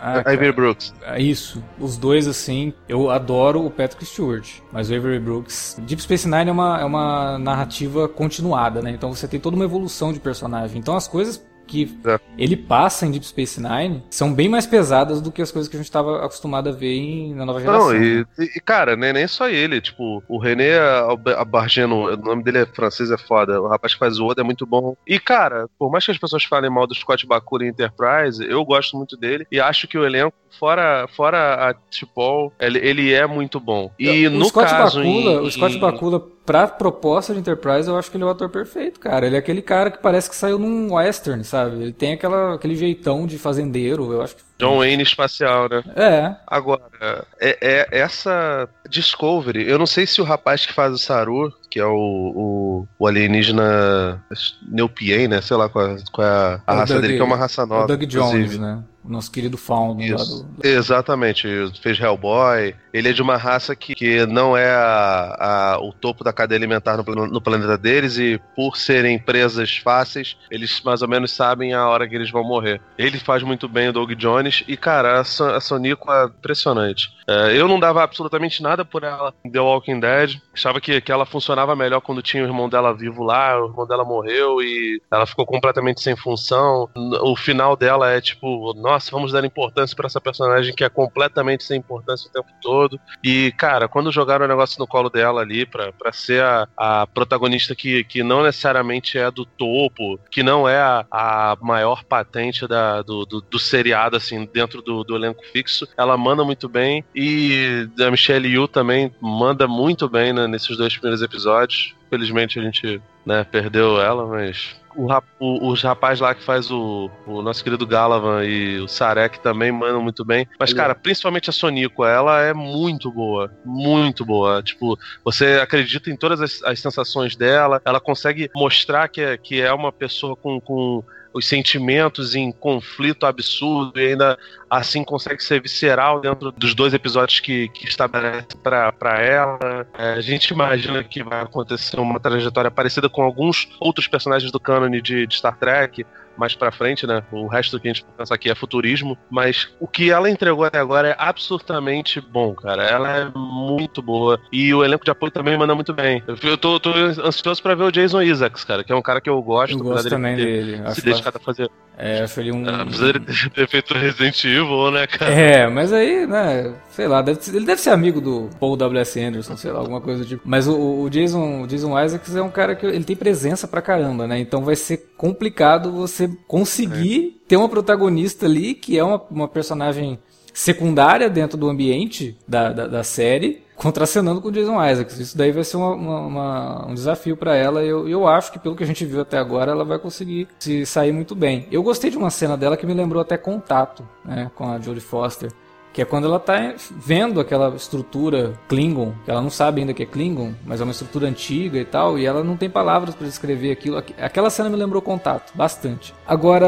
ah, Avery Brooks. É isso. Os dois, assim, eu adoro o Patrick Stewart, mas o Avery Brooks. Deep Space Nine é uma, é uma narrativa continuada, né? Então você tem toda uma evolução de personagem. Então as coisas que é. ele passa em Deep Space Nine são bem mais pesadas do que as coisas que a gente estava acostumado a ver em, na nova geração. Não, e, e cara, nem, nem só ele, tipo, o René Abargeno, o nome dele é francês, é foda, o rapaz que faz o Oda é muito bom. E, cara, por mais que as pessoas falem mal do Scott Bakula em Enterprise, eu gosto muito dele e acho que o elenco, fora, fora a Tipol, ele, ele é muito bom. E o no Scott caso... Bakula, em, o Scott Bakula pra proposta de Enterprise, eu acho que ele é o ator perfeito, cara. Ele é aquele cara que parece que saiu num western, sabe? Ele tem aquela, aquele jeitão de fazendeiro, eu acho que John Wayne espacial, né? É. Agora, é, é, essa Discovery, eu não sei se o rapaz que faz o Saru, que é o, o, o alienígena Neupien, né? Sei lá qual, qual é a, raça Doug, dele, que é uma raça nova. O Doug Jones, inclusive. né? nosso querido Faun. Isso. Do... Exatamente, fez Hellboy. Ele é de uma raça que, que não é a, a, o topo da cadeia alimentar no, no, planeta deles e por serem presas fáceis, eles mais ou menos sabem a hora que eles vão morrer. Ele faz muito bem o Doug Jones e, cara, a, Son Sonico é impressionante. É, eu não dava absolutamente nada por ela em The Walking Dead. Achava que, que ela funcionava melhor quando tinha o irmão dela vivo lá, o irmão dela morreu e ela ficou completamente sem função. O final dela é tipo, nossa, vamos dar importância para essa personagem que é completamente sem importância o tempo todo. E, cara, quando jogaram o negócio no colo dela ali pra, pra ser a, a protagonista que, que não necessariamente é do topo, que não é a, a maior patente da, do, do, do seriado, assim, dentro do, do elenco fixo, ela manda muito bem. E a Michelle Yu também manda muito bem né, nesses dois primeiros episódios. Felizmente a gente né, perdeu ela, mas o, o, os rapazes lá que faz o, o nosso querido Galavan e o Sarek também mandam muito bem. Mas, cara, principalmente a Sonico, ela é muito boa. Muito boa. Tipo, você acredita em todas as, as sensações dela, ela consegue mostrar que é, que é uma pessoa com, com os sentimentos em conflito absurdo e ainda assim consegue ser visceral dentro dos dois episódios que, que estabelece para ela. É, a gente imagina que vai acontecer uma trajetória parecida com alguns outros personagens do cânone de, de Star Trek, mais pra frente, né? O resto que a gente pensa aqui é futurismo. Mas o que ela entregou até agora é absurdamente bom, cara. Ela é muito boa. E o elenco de apoio também manda muito bem. Eu tô, tô ansioso pra ver o Jason Isaacs, cara, que é um cara que eu gosto. Eu gosto também dele. Se acho dedicado a fazer. É, ele um. Apesar de ter feito Resident Evil, né, cara? É, mas aí, né? Sei lá, deve, ele deve ser amigo do Paul W.S. Anderson, sei lá, alguma coisa do tipo. Mas o, o, Jason, o Jason Isaacs é um cara que ele tem presença pra caramba, né? Então vai ser complicado você conseguir é. ter uma protagonista ali que é uma, uma personagem secundária dentro do ambiente da, da, da série, contracenando com o Jason Isaacs. Isso daí vai ser uma, uma, uma, um desafio para ela. E eu, eu acho que, pelo que a gente viu até agora, ela vai conseguir se sair muito bem. Eu gostei de uma cena dela que me lembrou até Contato, né, com a Jodie Foster. Que é quando ela tá vendo aquela estrutura Klingon, que ela não sabe ainda que é Klingon, mas é uma estrutura antiga e tal, e ela não tem palavras para descrever aquilo. Aquela cena me lembrou contato, bastante. Agora,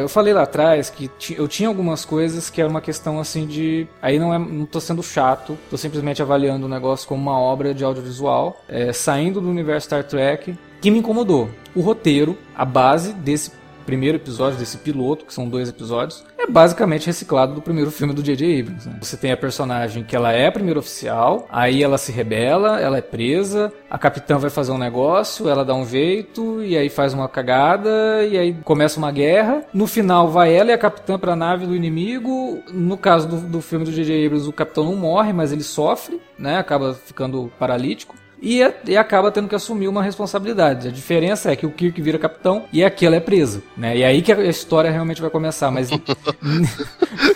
eu falei lá atrás que eu tinha algumas coisas que era uma questão assim de. Aí não, é, não tô sendo chato, tô simplesmente avaliando o negócio como uma obra de audiovisual, é, saindo do universo Star Trek, que me incomodou. O roteiro, a base desse primeiro episódio desse piloto, que são dois episódios, é basicamente reciclado do primeiro filme do J.J. Abrams. Né? Você tem a personagem que ela é a primeira oficial, aí ela se rebela, ela é presa, a capitã vai fazer um negócio, ela dá um jeito, e aí faz uma cagada, e aí começa uma guerra. No final vai ela e a capitã pra nave do inimigo. No caso do, do filme do J.J. Abrams, o capitão não morre, mas ele sofre, né? Acaba ficando paralítico e, e acaba tendo que assumir uma responsabilidade. A diferença é que o Kirk vira capitão e aquela é presa, né? E é aí que a história realmente vai começar, mas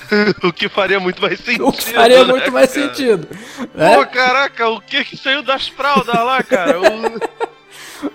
o que faria muito mais sentido. O que faria né, muito mais cara? sentido. Né? Pô, caraca, o que que saiu das fraldas lá, cara? O...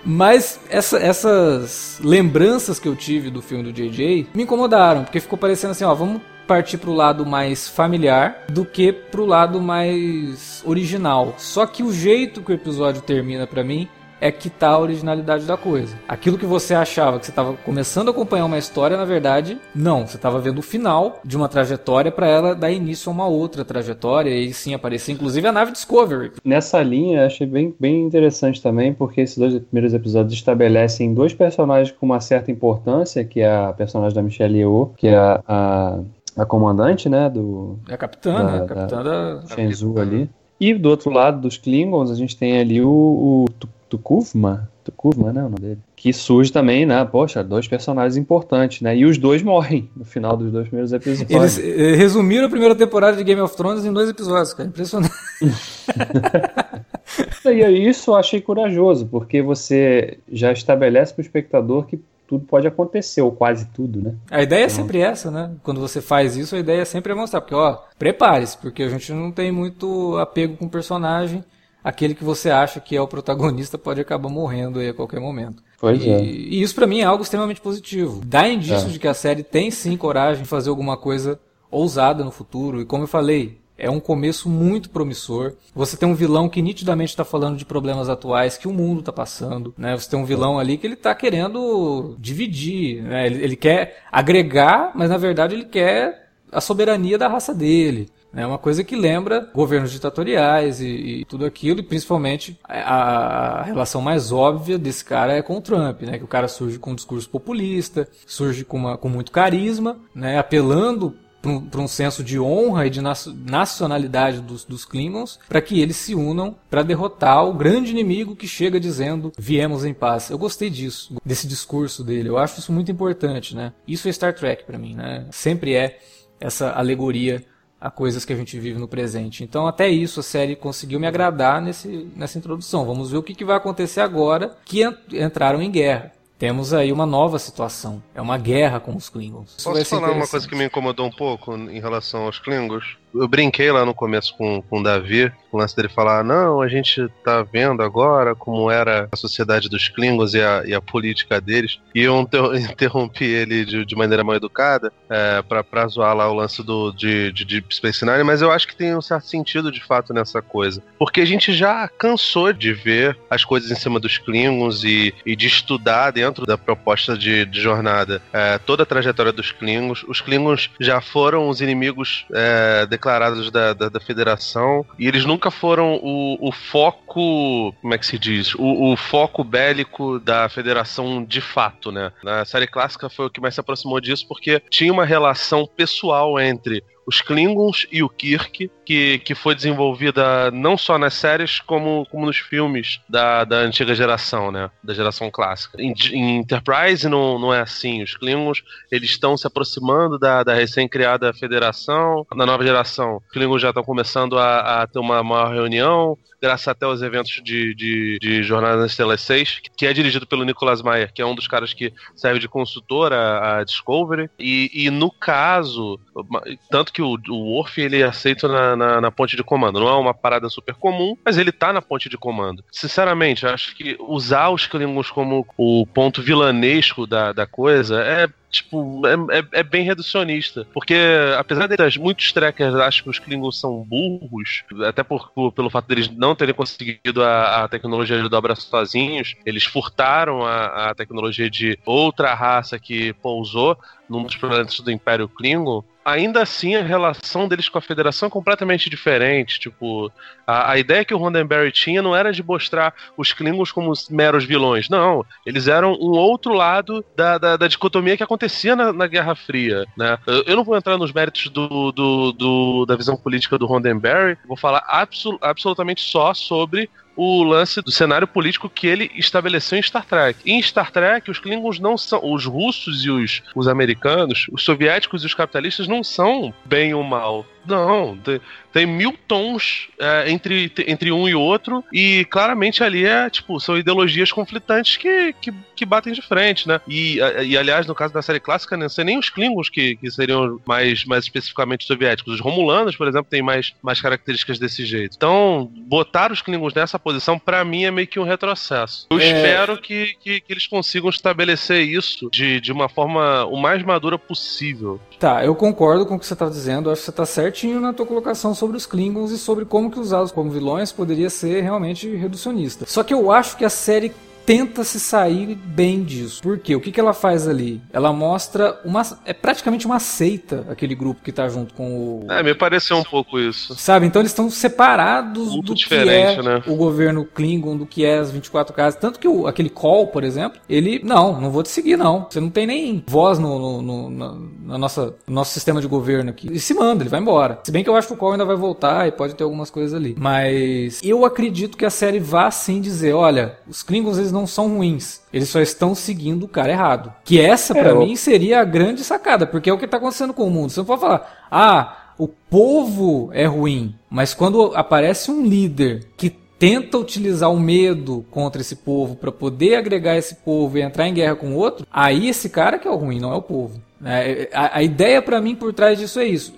Mas essa, essas lembranças que eu tive do filme do JJ me incomodaram, porque ficou parecendo assim, ó, vamos partir pro lado mais familiar do que pro lado mais original. Só que o jeito que o episódio termina para mim é que tá a originalidade da coisa. Aquilo que você achava que você estava começando a acompanhar uma história, na verdade, não. Você estava vendo o final de uma trajetória para ela dar início a uma outra trajetória e sim aparecer, inclusive, a nave Discovery. Nessa linha, achei bem, bem interessante também, porque esses dois primeiros episódios estabelecem dois personagens com uma certa importância, que é a personagem da Michelle Yeoh, que é a, a a comandante, né, do... É a capitã, da, né, a capitã da... da Shenzhou ali. E do outro lado dos Klingons, a gente tem ali o, o Tukuvma, Tukuvma, né, o nome dele, que surge também, né, poxa, dois personagens importantes, né, e os dois morrem no final dos dois primeiros episódios. Eles eh, resumiram a primeira temporada de Game of Thrones em dois episódios, cara, impressionante. e isso eu achei corajoso, porque você já estabelece para o espectador que tudo pode acontecer, ou quase tudo, né? A ideia é então... é sempre essa, né? Quando você faz isso, a ideia é sempre mostrar, porque, ó, prepare-se, porque a gente não tem muito apego com o personagem. Aquele que você acha que é o protagonista pode acabar morrendo aí a qualquer momento. Pois e, é. E isso para mim é algo extremamente positivo. Dá indícios é. de que a série tem sim coragem de fazer alguma coisa ousada no futuro. E como eu falei, é um começo muito promissor. Você tem um vilão que nitidamente está falando de problemas atuais que o mundo está passando. Né? Você tem um vilão ali que ele está querendo dividir. Né? Ele, ele quer agregar, mas na verdade ele quer a soberania da raça dele. É uma coisa que lembra governos ditatoriais e, e tudo aquilo, e principalmente a, a, relação mais óbvia desse cara é com o Trump, né? Que o cara surge com um discurso populista, surge com, uma, com muito carisma, né? Apelando para um, senso de honra e de nacionalidade dos, dos Klingons, para que eles se unam para derrotar o grande inimigo que chega dizendo viemos em paz. Eu gostei disso, desse discurso dele. Eu acho isso muito importante, né? Isso é Star Trek para mim, né? Sempre é essa alegoria a coisas que a gente vive no presente. Então, até isso a série conseguiu me agradar nesse, nessa introdução. Vamos ver o que, que vai acontecer agora que entraram em guerra temos aí uma nova situação. É uma guerra com os Klingons. Posso falar uma coisa que me incomodou um pouco em relação aos Klingons? Eu brinquei lá no começo com, com o Davi, o lance dele falar: não, a gente tá vendo agora como era a sociedade dos Klingons e a, e a política deles. E eu interrompi ele de, de maneira mal educada é, pra zoar lá o lance do, de, de Deep Space Nine, mas eu acho que tem um certo sentido de fato nessa coisa. Porque a gente já cansou de ver as coisas em cima dos Klingons e, e de estudar dentro da proposta de, de jornada é, toda a trajetória dos Klingons. Os Klingons já foram os inimigos é, declarados da, da, da, federação e eles nunca foram o, o foco, como é que se diz? O, o, foco bélico da federação de fato, né? Na série clássica foi o que mais se aproximou disso porque tinha uma relação pessoal entre os Klingons e o Kirk, que, que foi desenvolvida não só nas séries, como, como nos filmes da, da antiga geração, né? Da geração clássica. Em, em Enterprise não, não é assim. Os Klingons, eles estão se aproximando da, da recém-criada federação. Na nova geração, os Klingons já estão começando a, a ter uma maior reunião, graças até aos eventos de, de, de Jornada nas Estrelas 6, que é dirigido pelo Nicolas Meyer, que é um dos caras que serve de consultor a, a Discovery. E, e, no caso, tanto que o, o Worf ele é aceito na, na, na, ponte de comando. Não é uma parada super comum, mas ele tá na ponte de comando. Sinceramente, acho que usar os Klingons como o ponto vilanesco da, da coisa é tipo, é, é, é, bem reducionista. Porque, apesar de muitos trackers acham que os Klingons são burros, até por, por, pelo fato deles não terem conseguido a, a tecnologia de dobra sozinhos, eles furtaram a, a tecnologia de outra raça que pousou num dos planetas do Império Klingon, ainda assim a relação deles com a Federação é completamente diferente. Tipo, a, a ideia que o Roddenberry tinha não era de mostrar os Klingons como meros vilões. Não, eles eram um outro lado da, da, da dicotomia que acontecia na, na Guerra Fria. Né? Eu, eu, não vou entrar nos méritos do, do, do, da visão política do Roddenberry, vou falar absol, absolutamente só sobre o lance do cenário político que ele estabeleceu em Star Trek. Em Star Trek, os Klingons não são. Os russos e os, os americanos, os soviéticos e os capitalistas não são bem ou mal. Não, tem, mil tons é, entre, entre um e outro, e claramente ali é, tipo, são ideologias conflitantes que, que, que batem de frente, né? E, e, aliás, no caso da série clássica, não sei nem os Klingons que, que seriam mais, mais especificamente soviéticos. Os Romulanos, por exemplo, têm mais, mais características desse jeito. Então, botar os Klingons nessa posição, para mim, é meio que um retrocesso. Eu é... espero que, que, que, eles consigam estabelecer isso de, de uma forma o mais madura possível. Tá, eu concordo com o que você tá dizendo, acho que você tá certinho na tua colocação sobre os Klingons e sobre como que usá-los como vilões poderia ser realmente reducionista. Só que eu acho que a série tenta se sair bem disso. Por quê? O que, que ela faz ali? Ela mostra uma. É praticamente uma seita aquele grupo que tá junto com o. É, me pareceu um pouco isso. Sabe? Então eles estão separados Muito do que é né? o governo Klingon, do que é as 24 casas. Tanto que o, aquele Call, por exemplo, ele. Não, não vou te seguir, não. Você não tem nem voz no, no, no na nossa, no nosso sistema de governo aqui. E se manda, ele vai embora. Se bem que eu acho que o Call ainda vai voltar e pode ter algumas coisas ali. Mas eu acredito que a série vá sim dizer: olha, os Klingons eles não são ruins. Eles só estão seguindo o cara errado. Que essa, para é, mim, seria a grande sacada, porque é o que tá acontecendo com o mundo. Você não pode falar, ah, o povo é ruim. Mas quando aparece um líder que tenta utilizar o medo contra esse povo para poder agregar esse povo e entrar em guerra com o outro, aí esse cara que é o ruim, não é o povo. É, a, a ideia para mim por trás disso é isso.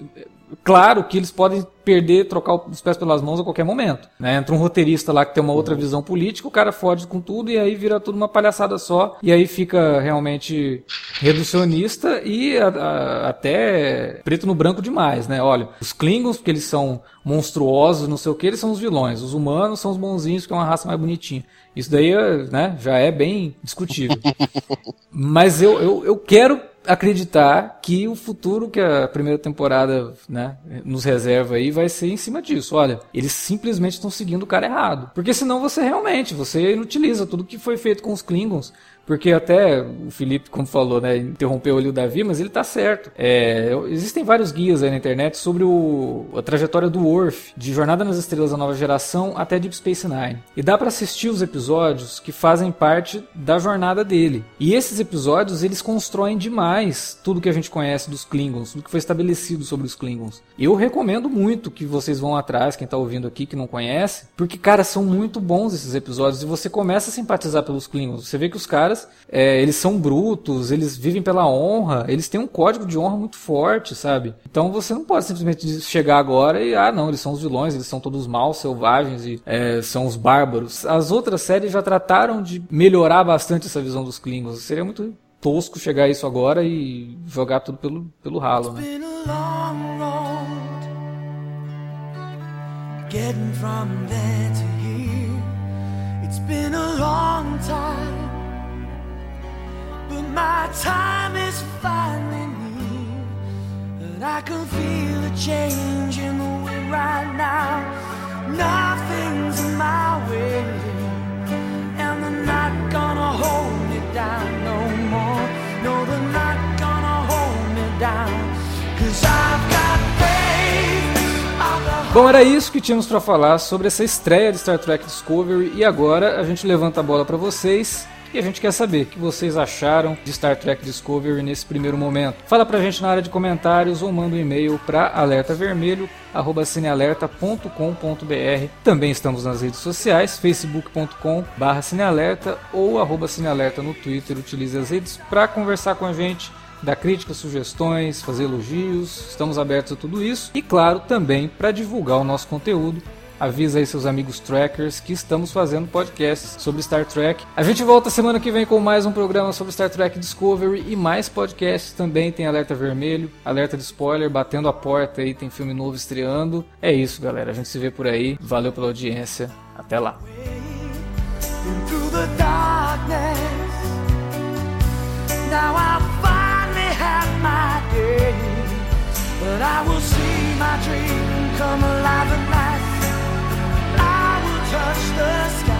Claro que eles podem perder, trocar os pés pelas mãos a qualquer momento. Né? Entra um roteirista lá que tem uma outra visão política, o cara fode com tudo e aí vira tudo uma palhaçada só. E aí fica realmente reducionista e a, a, até preto no branco demais, né? Olha, os Klingons, porque eles são monstruosos, não sei o que, eles são os vilões. Os humanos são os bonzinhos, que é uma raça mais bonitinha. Isso daí né, já é bem discutível. Mas eu, eu, eu quero acreditar que o futuro que a primeira temporada né, nos reserva aí vai ser em cima disso. Olha, eles simplesmente estão seguindo o cara errado. Porque senão você realmente, você inutiliza tudo que foi feito com os Klingons. Porque até o Felipe, como falou, né, interrompeu ali o Davi, mas ele tá certo. É, existem vários guias aí na internet sobre o, a trajetória do Worf, de Jornada nas Estrelas da Nova Geração até Deep Space Nine. E dá para assistir os episódios que fazem parte da jornada dele. E esses episódios, eles constroem demais tudo que a gente conhece dos Klingons, tudo que foi estabelecido sobre os Klingons. Eu recomendo muito que vocês vão atrás, quem tá ouvindo aqui que não conhece, porque, cara, são muito bons esses episódios e você começa a simpatizar pelos Klingons. Você vê que os caras caras, é, eles são brutos, eles vivem pela honra, eles têm um código de honra muito forte, sabe? Então você não pode simplesmente chegar agora e, ah, não, eles são os vilões, eles são todos maus, selvagens e é, são os bárbaros. As outras séries já trataram de melhorar bastante essa visão dos Klingons. Seria muito tosco chegar a isso agora e jogar tudo pelo, pelo ralo, né? Getting from there to here, it's been a long time. My time is finally near. I can feel change in the wind right now. Nothing's in my way. And they're not gonna hold me down no more. No, they're not gonna hold me down. Cause I've got. Bom, era isso que tínhamos para falar sobre essa estreia de Star Trek Discovery e agora a gente levanta a bola para vocês e a gente quer saber o que vocês acharam de Star Trek Discovery nesse primeiro momento. Fala pra gente na área de comentários ou manda um e-mail para alertavermelho@cinealerta.com.br. Também estamos nas redes sociais, facebook.com/cinealerta ou arroba cinealerta no Twitter. Utilize as redes para conversar com a gente dar críticas, sugestões, fazer elogios. Estamos abertos a tudo isso. E claro, também para divulgar o nosso conteúdo. Avisa aí seus amigos trackers que estamos fazendo podcasts sobre Star Trek. A gente volta semana que vem com mais um programa sobre Star Trek Discovery e mais podcasts também. Tem alerta vermelho, alerta de spoiler, batendo a porta aí, tem filme novo estreando. É isso, galera. A gente se vê por aí. Valeu pela audiência. Até lá. Now I my day. But I will see my dream come alive at night. touch the sky.